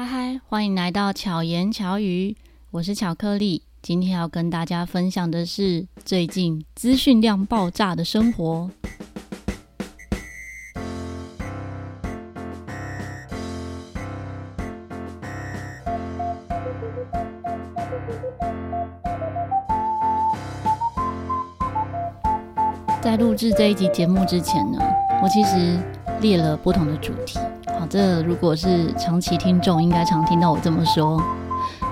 嗨嗨，欢迎来到巧言巧语，我是巧克力。今天要跟大家分享的是最近资讯量爆炸的生活。在录制这一集节目之前呢，我其实列了不同的主题。好，这如果是长期听众，应该常听到我这么说。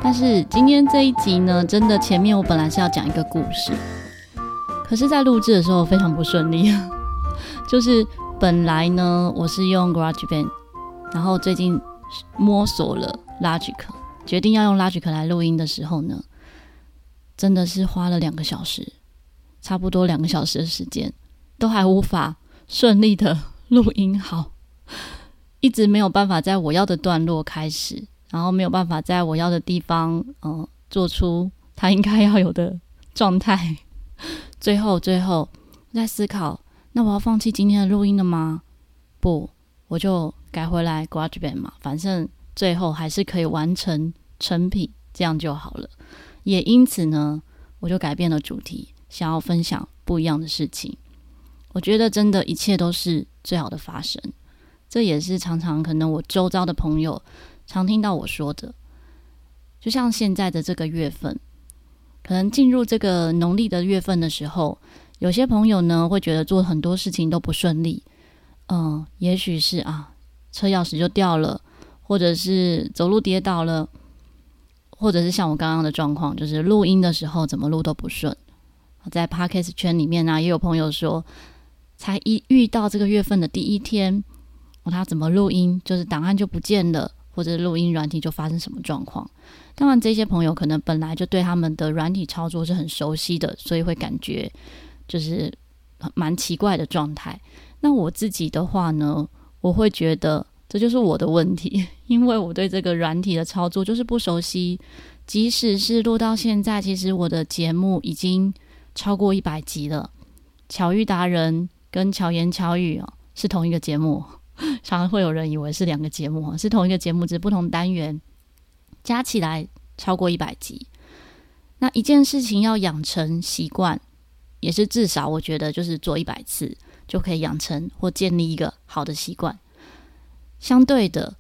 但是今天这一集呢，真的前面我本来是要讲一个故事，可是，在录制的时候非常不顺利。就是本来呢，我是用 GarageBand，然后最近摸索了 Logic，决定要用 Logic 来录音的时候呢，真的是花了两个小时，差不多两个小时的时间，都还无法顺利的录音好。一直没有办法在我要的段落开始，然后没有办法在我要的地方，嗯、呃，做出他应该要有的状态。最后，最后在思考，那我要放弃今天的录音了吗？不，我就改回来 GarageBand 嘛，反正最后还是可以完成成品，这样就好了。也因此呢，我就改变了主题，想要分享不一样的事情。我觉得真的一切都是最好的发生。这也是常常可能我周遭的朋友常听到我说的，就像现在的这个月份，可能进入这个农历的月份的时候，有些朋友呢会觉得做很多事情都不顺利，嗯，也许是啊车钥匙就掉了，或者是走路跌倒了，或者是像我刚刚的状况，就是录音的时候怎么录都不顺。在 Podcast 圈里面呢、也有朋友说，才一遇到这个月份的第一天。他怎么录音，就是档案就不见了，或者录音软体就发生什么状况。当然，这些朋友可能本来就对他们的软体操作是很熟悉的，所以会感觉就是蛮奇怪的状态。那我自己的话呢，我会觉得这就是我的问题，因为我对这个软体的操作就是不熟悉。即使是录到现在，其实我的节目已经超过一百集了。巧遇达人跟巧言巧语哦，是同一个节目。常常会有人以为是两个节目，是同一个节目，只是不同单元，加起来超过一百集。那一件事情要养成习惯，也是至少我觉得就是做一百次就可以养成或建立一个好的习惯。相对的，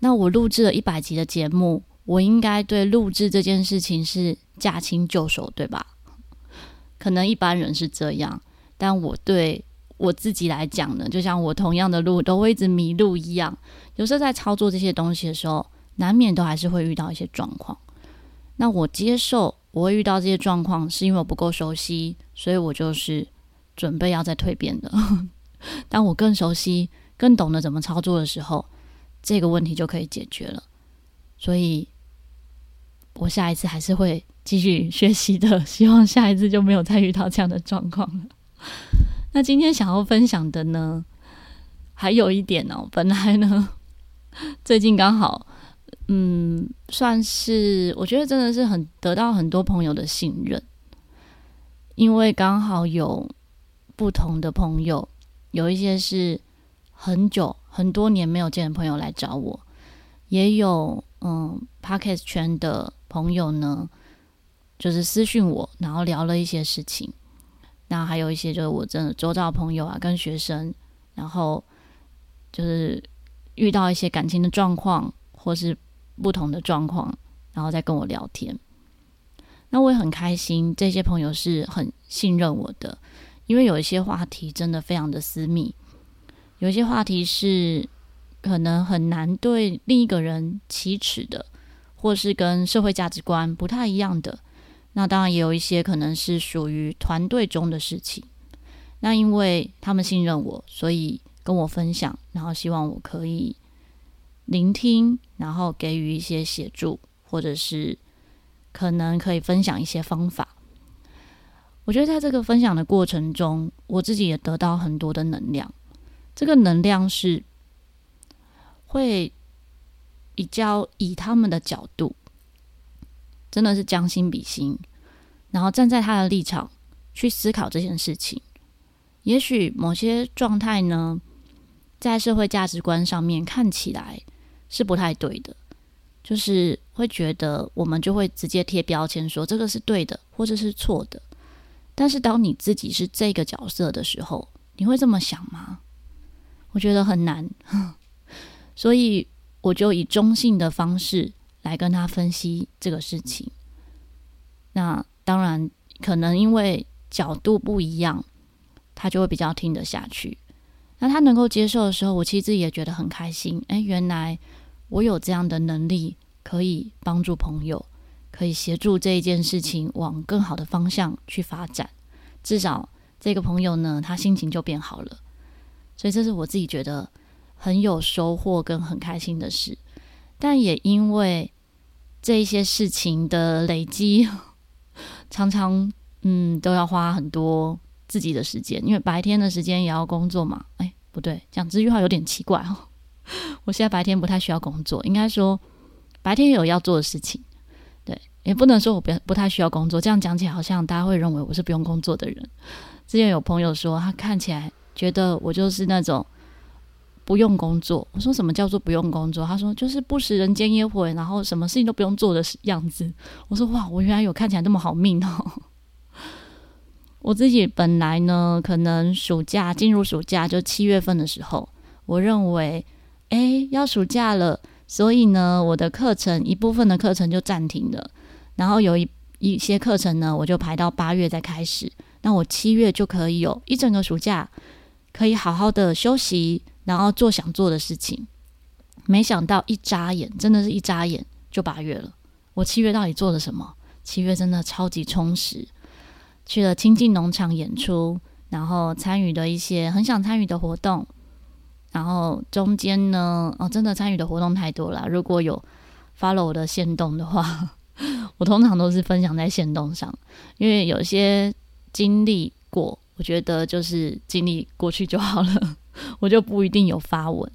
那我录制了一百集的节目，我应该对录制这件事情是驾轻就熟，对吧？可能一般人是这样，但我对。我自己来讲呢，就像我同样的路都会一直迷路一样，有时候在操作这些东西的时候，难免都还是会遇到一些状况。那我接受我会遇到这些状况，是因为我不够熟悉，所以我就是准备要再蜕变的。当我更熟悉、更懂得怎么操作的时候，这个问题就可以解决了。所以，我下一次还是会继续学习的，希望下一次就没有再遇到这样的状况了。那今天想要分享的呢，还有一点哦，本来呢，最近刚好，嗯，算是我觉得真的是很得到很多朋友的信任，因为刚好有不同的朋友，有一些是很久很多年没有见的朋友来找我，也有嗯，Podcast 圈的朋友呢，就是私讯我，然后聊了一些事情。那还有一些就是我真的周遭朋友啊，跟学生，然后就是遇到一些感情的状况，或是不同的状况，然后再跟我聊天。那我也很开心，这些朋友是很信任我的，因为有一些话题真的非常的私密，有一些话题是可能很难对另一个人启齿的，或是跟社会价值观不太一样的。那当然也有一些可能是属于团队中的事情。那因为他们信任我，所以跟我分享，然后希望我可以聆听，然后给予一些协助，或者是可能可以分享一些方法。我觉得在这个分享的过程中，我自己也得到很多的能量。这个能量是会比较以他们的角度。真的是将心比心，然后站在他的立场去思考这件事情。也许某些状态呢，在社会价值观上面看起来是不太对的，就是会觉得我们就会直接贴标签说这个是对的，或者是错的。但是当你自己是这个角色的时候，你会这么想吗？我觉得很难，所以我就以中性的方式来跟他分析这个事情。那当然，可能因为角度不一样，他就会比较听得下去。那他能够接受的时候，我其实自己也觉得很开心。诶，原来我有这样的能力，可以帮助朋友，可以协助这一件事情往更好的方向去发展。至少这个朋友呢，他心情就变好了。所以这是我自己觉得很有收获跟很开心的事。但也因为这一些事情的累积。常常，嗯，都要花很多自己的时间，因为白天的时间也要工作嘛。哎，不对，讲这句话有点奇怪哦。我现在白天不太需要工作，应该说白天有要做的事情。对，也不能说我不不太需要工作，这样讲起来好像大家会认为我是不用工作的人。之前有朋友说，他看起来觉得我就是那种。不用工作，我说什么叫做不用工作？他说就是不食人间烟火，然后什么事情都不用做的样子。我说哇，我原来有看起来那么好命哦。我自己本来呢，可能暑假进入暑假就七月份的时候，我认为诶要暑假了，所以呢我的课程一部分的课程就暂停了，然后有一一些课程呢我就排到八月再开始，那我七月就可以有一整个暑假可以好好的休息。然后做想做的事情，没想到一眨眼，真的是一眨眼就八月了。我七月到底做了什么？七月真的超级充实，去了清境农场演出，然后参与了一些很想参与的活动，然后中间呢，哦，真的参与的活动太多了。如果有 follow 我的线动的话，我通常都是分享在线动上，因为有些经历过，我觉得就是经历过去就好了。我就不一定有发文，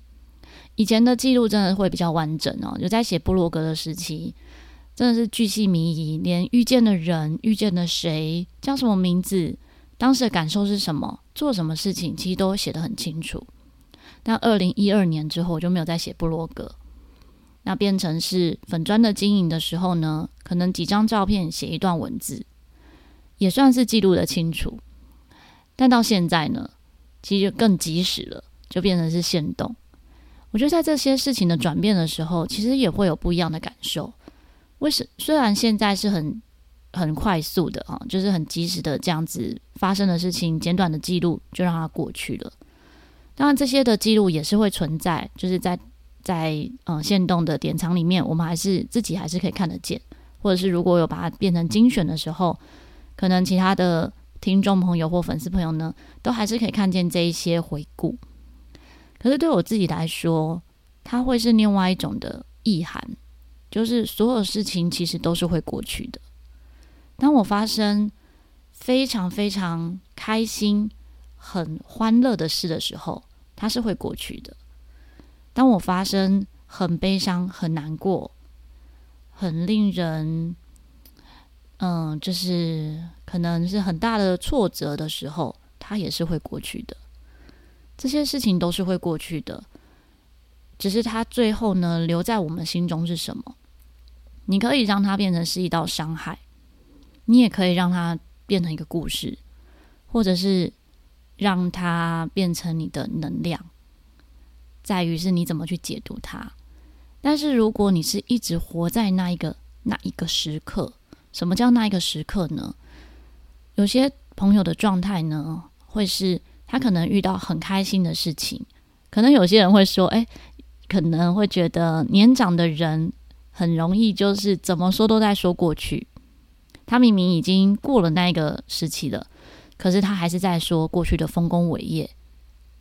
以前的记录真的会比较完整哦。就在写部落格的时期，真的是巨细靡遗，连遇见的人、遇见的谁、叫什么名字、当时的感受是什么、做什么事情，其实都写得很清楚。但二零一二年之后，我就没有再写部落格，那变成是粉砖的经营的时候呢，可能几张照片写一段文字，也算是记录得清楚。但到现在呢？其实就更及时了，就变成是限动。我觉得在这些事情的转变的时候，其实也会有不一样的感受。为什？虽然现在是很很快速的啊，就是很及时的这样子发生的事情，简短的记录就让它过去了。当然，这些的记录也是会存在，就是在在嗯限动的典藏里面，我们还是自己还是可以看得见，或者是如果有把它变成精选的时候，可能其他的。听众朋友或粉丝朋友呢，都还是可以看见这一些回顾。可是对我自己来说，它会是另外一种的意涵，就是所有事情其实都是会过去的。当我发生非常非常开心、很欢乐的事的时候，它是会过去的；当我发生很悲伤、很难过、很令人……嗯，就是可能是很大的挫折的时候，它也是会过去的。这些事情都是会过去的，只是它最后呢，留在我们心中是什么？你可以让它变成是一道伤害，你也可以让它变成一个故事，或者是让它变成你的能量，在于是你怎么去解读它。但是如果你是一直活在那一个那一个时刻，什么叫那一个时刻呢？有些朋友的状态呢，会是他可能遇到很开心的事情，可能有些人会说，哎，可能会觉得年长的人很容易就是怎么说都在说过去，他明明已经过了那一个时期了，可是他还是在说过去的丰功伟业，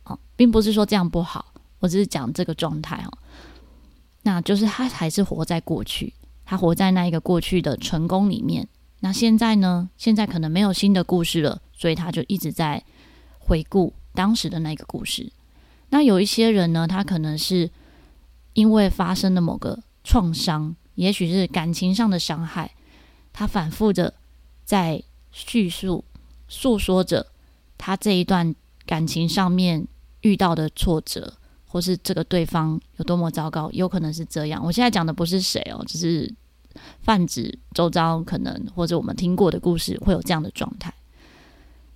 哦，并不是说这样不好，我只是讲这个状态哦，那就是他还是活在过去。他活在那一个过去的成功里面，那现在呢？现在可能没有新的故事了，所以他就一直在回顾当时的那个故事。那有一些人呢，他可能是因为发生了某个创伤，也许是感情上的伤害，他反复着在叙述、诉说着他这一段感情上面遇到的挫折，或是这个对方有多么糟糕，有可能是这样。我现在讲的不是谁哦，只是泛指周遭可能或者我们听过的故事会有这样的状态。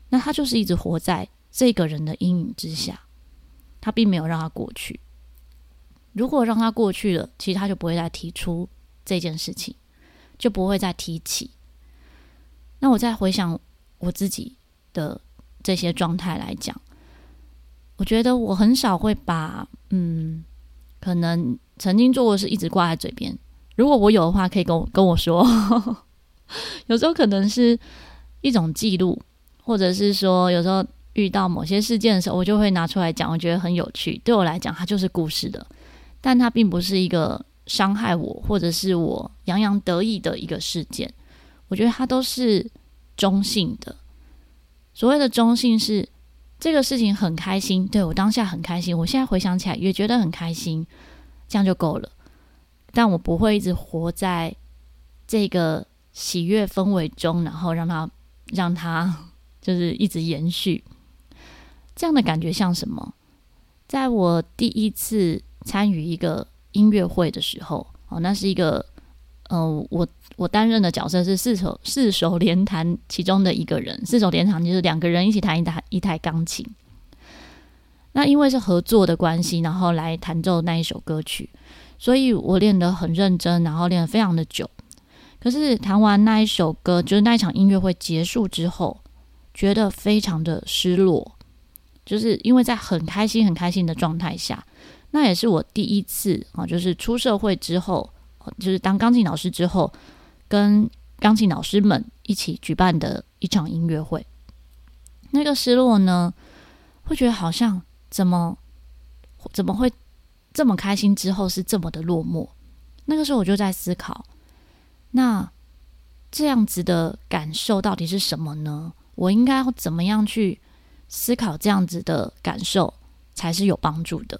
那他就是一直活在这个人的阴影之下，他并没有让他过去。如果让他过去了，其实他就不会再提出这件事情，就不会再提起。那我再回想我自己的这些状态来讲，我觉得我很少会把嗯，可能曾经做过的事一直挂在嘴边。如果我有的话，可以跟我跟我说。有时候可能是一种记录，或者是说有时候遇到某些事件的时候，我就会拿出来讲。我觉得很有趣，对我来讲，它就是故事的。但它并不是一个伤害我或者是我洋洋得意的一个事件，我觉得它都是中性的。所谓的中性是这个事情很开心，对，我当下很开心，我现在回想起来也觉得很开心，这样就够了。但我不会一直活在这个喜悦氛围中，然后让它让它 就是一直延续。这样的感觉像什么？在我第一次。参与一个音乐会的时候，哦，那是一个，呃，我我担任的角色是四手四手联弹其中的一个人。四手联弹就是两个人一起弹一台一台钢琴。那因为是合作的关系，然后来弹奏那一首歌曲，所以我练得很认真，然后练得非常的久。可是弹完那一首歌，就是那一场音乐会结束之后，觉得非常的失落，就是因为在很开心很开心的状态下。那也是我第一次啊，就是出社会之后，就是当钢琴老师之后，跟钢琴老师们一起举办的一场音乐会。那个失落呢，会觉得好像怎么怎么会这么开心，之后是这么的落寞。那个时候我就在思考，那这样子的感受到底是什么呢？我应该要怎么样去思考这样子的感受才是有帮助的？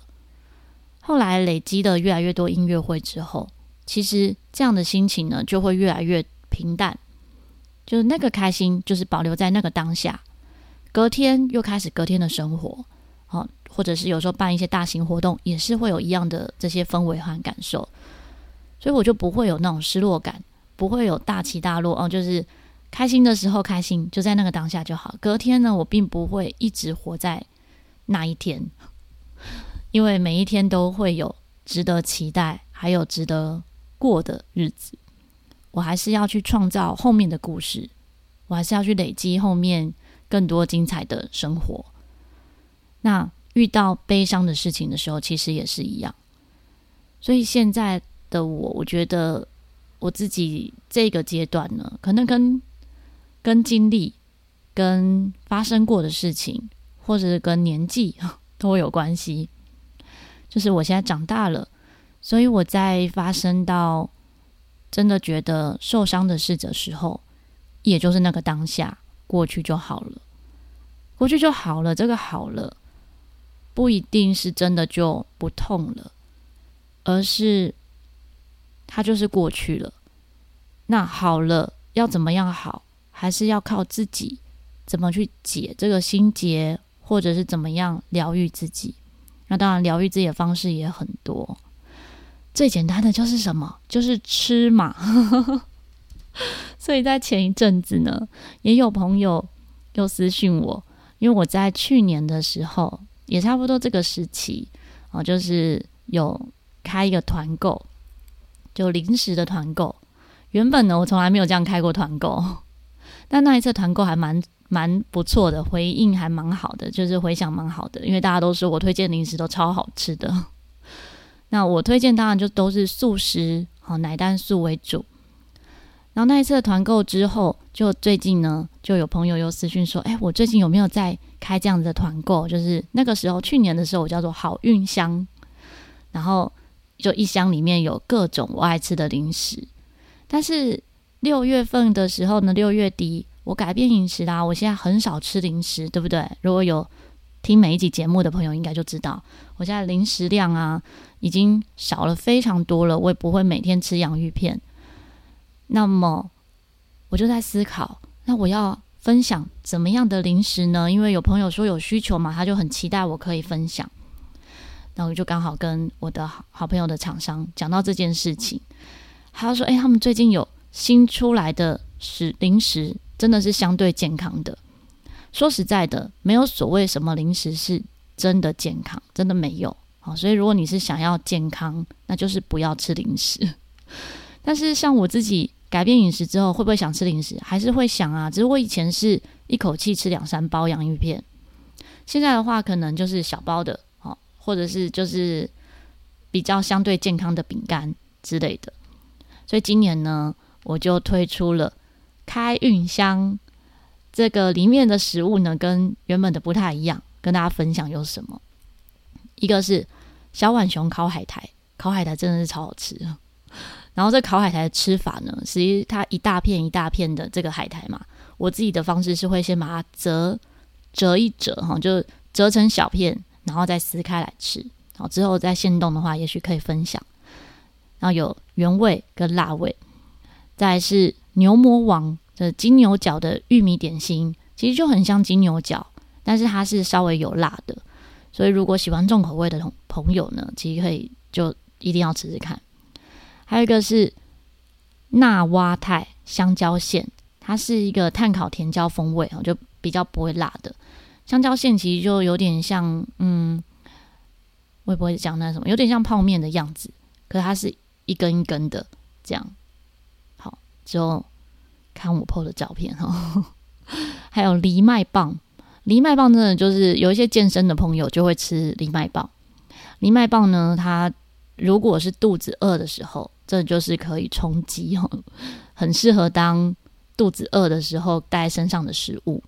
后来累积的越来越多音乐会之后，其实这样的心情呢，就会越来越平淡。就是那个开心，就是保留在那个当下。隔天又开始隔天的生活，哦，或者是有时候办一些大型活动，也是会有一样的这些氛围和感受。所以我就不会有那种失落感，不会有大起大落哦。就是开心的时候开心，就在那个当下就好。隔天呢，我并不会一直活在那一天。因为每一天都会有值得期待，还有值得过的日子，我还是要去创造后面的故事，我还是要去累积后面更多精彩的生活。那遇到悲伤的事情的时候，其实也是一样。所以现在的我，我觉得我自己这个阶段呢，可能跟跟经历、跟发生过的事情，或者是跟年纪 都有关系。就是我现在长大了，所以我在发生到真的觉得受伤的事的时候，也就是那个当下过去就好了，过去就好了。这个好了，不一定是真的就不痛了，而是它就是过去了。那好了，要怎么样好，还是要靠自己怎么去解这个心结，或者是怎么样疗愈自己。那当然，疗愈自己的方式也很多。最简单的就是什么？就是吃嘛。所以在前一阵子呢，也有朋友又私讯我，因为我在去年的时候，也差不多这个时期啊，就是有开一个团购，就零食的团购。原本呢，我从来没有这样开过团购，但那一次团购还蛮。蛮不错的，回应还蛮好的，就是回响蛮好的，因为大家都说我推荐零食都超好吃的。那我推荐当然就都是素食，好奶蛋素为主。然后那一次的团购之后，就最近呢，就有朋友又私讯说：“哎，我最近有没有在开这样子的团购？就是那个时候去年的时候，我叫做好运箱，然后就一箱里面有各种我爱吃的零食。但是六月份的时候呢，六月底。我改变饮食啦，我现在很少吃零食，对不对？如果有听每一集节目的朋友，应该就知道，我现在零食量啊已经少了非常多了。我也不会每天吃洋芋片。那么我就在思考，那我要分享怎么样的零食呢？因为有朋友说有需求嘛，他就很期待我可以分享。然后就刚好跟我的好好朋友的厂商讲到这件事情，他说：“哎，他们最近有新出来的食零食，真的是相对健康的。说实在的，没有所谓什么零食是真的健康，真的没有。好，所以如果你是想要健康，那就是不要吃零食。但是像我自己改变饮食之后，会不会想吃零食？还是会想啊，只是我以前是一口气吃两三包洋芋片，现在的话可能就是小包的。”或者是就是比较相对健康的饼干之类的，所以今年呢，我就推出了开运箱。这个里面的食物呢，跟原本的不太一样，跟大家分享有什么？一个是小浣熊烤海苔，烤海苔真的是超好吃。然后这烤海苔的吃法呢，实它一大片一大片的这个海苔嘛，我自己的方式是会先把它折折一折哈，就折成小片。然后再撕开来吃，好，之后再现动的话，也许可以分享。然后有原味跟辣味，再是牛魔王的金牛角的玉米点心，其实就很像金牛角，但是它是稍微有辣的，所以如果喜欢重口味的同朋友呢，其实可以就一定要吃吃看。还有一个是纳哇泰香蕉馅，它是一个炭烤甜椒风味，就比较不会辣的。香蕉馅其实就有点像，嗯，我也不会讲那什么，有点像泡面的样子，可它是一根一根的这样。好，之后看我 PO 的照片哈。还有藜麦棒，藜麦棒真的就是有一些健身的朋友就会吃藜麦棒。藜麦棒呢，它如果是肚子饿的时候，这就是可以充饥哦，很适合当肚子饿的时候带身上的食物。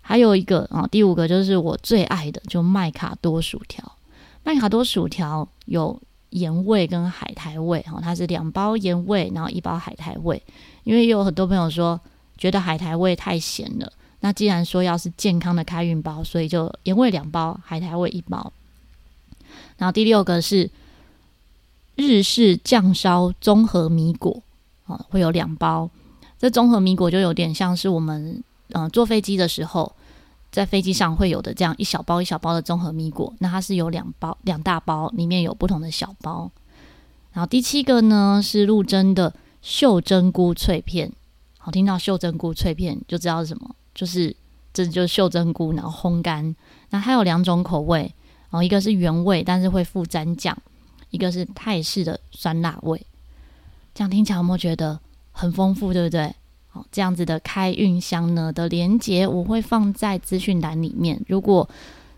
还有一个啊，第五个就是我最爱的，就麦卡多薯条。麦卡多薯条有盐味跟海苔味，哈，它是两包盐味，然后一包海苔味。因为也有很多朋友说觉得海苔味太咸了，那既然说要是健康的开运包，所以就盐味两包，海苔味一包。然后第六个是日式酱烧综合米果，啊，会有两包。这综合米果就有点像是我们嗯、呃、坐飞机的时候。在飞机上会有的这样一小包一小包的综合米果，那它是有两包两大包，里面有不同的小包。然后第七个呢是陆贞的袖珍菇脆片，好，听到袖珍菇脆片就知道是什么，就是这就是袖珍菇，然后烘干。那它有两种口味，然后，一个是原味，但是会附蘸酱；一个是泰式的酸辣味。这样听起来有没有觉得很丰富，对不对？这样子的开运箱呢的连接，我会放在资讯栏里面。如果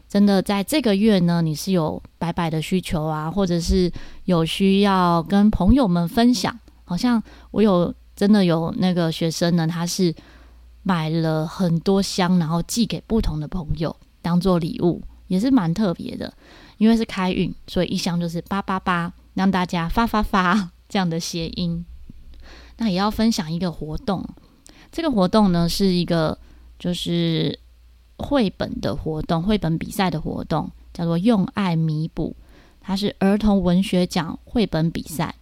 真的在这个月呢，你是有白白的需求啊，或者是有需要跟朋友们分享，好像我有真的有那个学生呢，他是买了很多箱，然后寄给不同的朋友当做礼物，也是蛮特别的。因为是开运，所以一箱就是八八八，让大家发发发 这样的谐音。那也要分享一个活动。这个活动呢，是一个就是绘本的活动，绘本比赛的活动，叫做“用爱弥补”。它是儿童文学奖绘本比赛，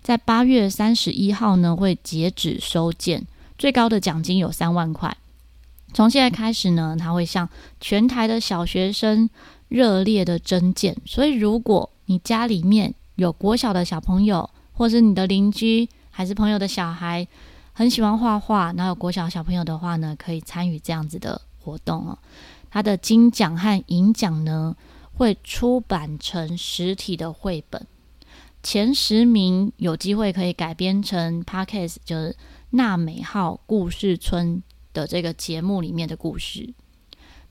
在八月三十一号呢会截止收件，最高的奖金有三万块。从现在开始呢，它会向全台的小学生热烈的征件，所以如果你家里面有国小的小朋友，或是你的邻居，还是朋友的小孩。很喜欢画画，然后有国小小朋友的话呢，可以参与这样子的活动哦。他的金奖和银奖呢，会出版成实体的绘本，前十名有机会可以改编成 Podcast，就是纳美号故事村的这个节目里面的故事。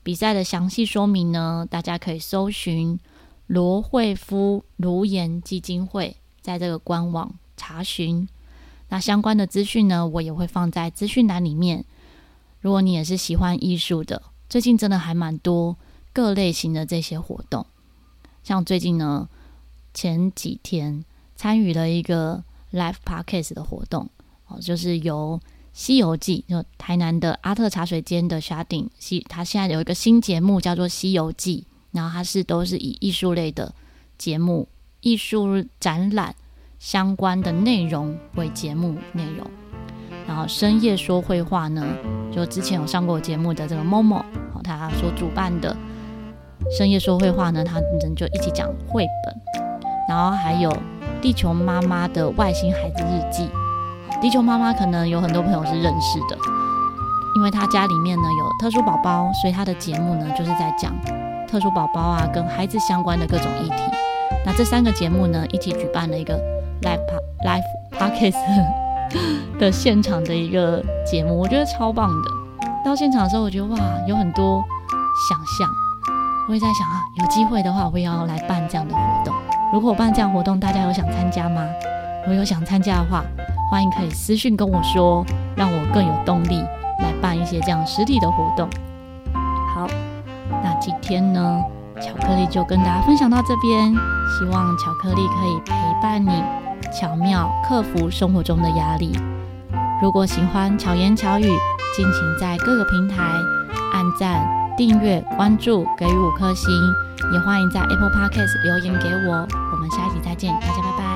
比赛的详细说明呢，大家可以搜寻罗慧夫卢颜基金会，在这个官网查询。那相关的资讯呢，我也会放在资讯栏里面。如果你也是喜欢艺术的，最近真的还蛮多各类型的这些活动。像最近呢，前几天参与了一个 Live Podcast 的活动，哦，就是由《西游记》就台南的阿特茶水间的 Shading 西，他现在有一个新节目叫做《西游记》，然后它是都是以艺术类的节目、艺术展览。相关的内容为节目内容，然后深夜说绘话呢，就之前有上过节目的这个 Momo，他所主办的深夜说绘话呢，他们就一起讲绘本，然后还有地球妈妈的外星孩子日记。地球妈妈可能有很多朋友是认识的，因为她家里面呢有特殊宝宝，所以她的节目呢就是在讲特殊宝宝啊跟孩子相关的各种议题。那这三个节目呢一起举办了一个 live live podcast 的现场的一个节目，我觉得超棒的。到现场的时候，我觉得哇，有很多想象。我也在想啊，有机会的话，我也要来办这样的活动。如果我办这样活动，大家有想参加吗？如果有想参加的话，欢迎可以私讯跟我说，让我更有动力来办一些这样实体的活动。好，那今天呢，巧克力就跟大家分享到这边。希望巧克力可以陪伴你，巧妙克服生活中的压力。如果喜欢巧言巧语，敬请在各个平台按赞、订阅、关注，给予五颗星，也欢迎在 Apple Podcast 留言给我。我们下一集再见，大家拜拜。